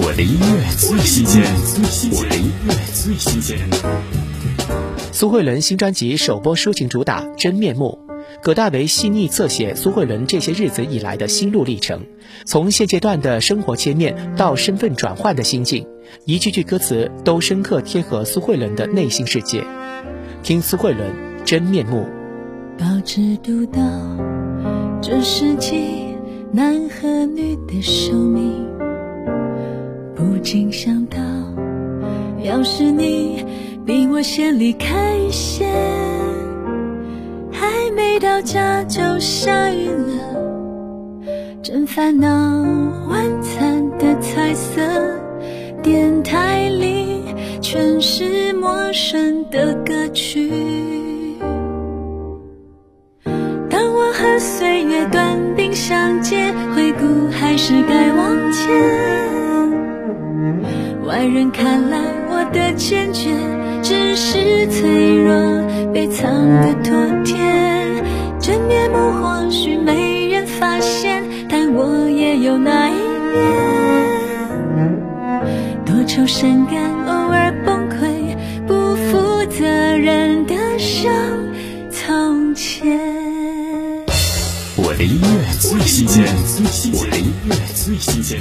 我的音乐最新鲜，我的音乐最新鲜。苏慧伦新专辑首播抒情主打《真面目》，葛大为细腻侧写苏慧伦这些日子以来的心路历程，从现阶段的生活切面到身份转换的心境，一句句歌词都深刻贴合苏慧伦的内心世界。听苏慧伦《真面目》。保持独到这世界男和女的寿命。竟想到，要是你比我先离开一些，还没到家就下雨了，真烦恼。晚餐的彩色，电台里全是陌生的歌曲。当我和岁月短兵相接，回顾还是该外人看来，我的坚决只是脆弱被藏的妥帖。真面目或许没人发现，但我也有那一面。多愁善感，偶尔崩溃，不负责任的伤从前。我的音乐最新鲜，我的音乐最新鲜。